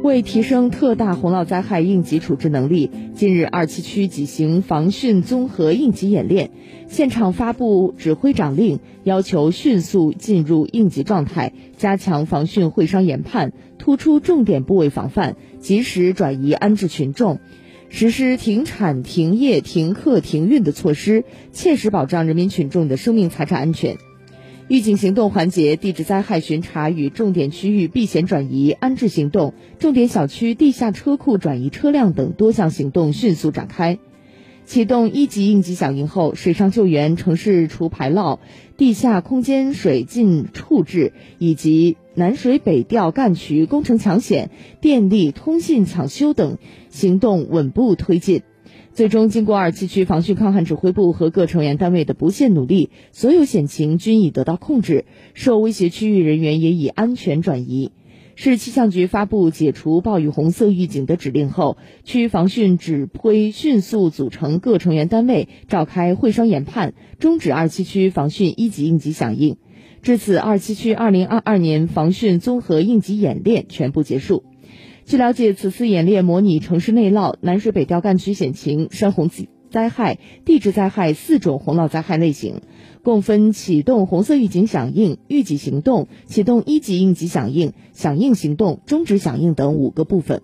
为提升特大洪涝灾害应急处置能力，近日二七区举行防汛综合应急演练，现场发布指挥长令，要求迅速进入应急状态，加强防汛会商研判，突出重点部位防范，及时转移安置群众，实施停产、停业、停课、停运的措施，切实保障人民群众的生命财产安全。预警行动环节地质灾害巡查与重点区域避险转移安置行动、重点小区地下车库转移车辆等多项行动迅速展开。启动一级应急响应后，水上救援、城市除排涝、地下空间水浸处置以及南水北调干渠工程抢险、电力通信抢修等行动稳步推进。最终，经过二七区防汛抗旱指挥部和各成员单位的不懈努力，所有险情均已得到控制，受威胁区域人员也已安全转移。市气象局发布解除暴雨红色预警的指令后，区防汛指挥迅速组成各成员单位，召开会商研判，终止二七区防汛一级应急响应。至此，二七区二零二二年防汛综合应急演练全部结束。据了解，此次演练模拟城市内涝、南水北调干区险情、山洪灾害、地质灾害四种洪涝灾害类型，共分启动红色预警响应、预警行动、启动一级应急响应、响应行动、终止响应等五个部分。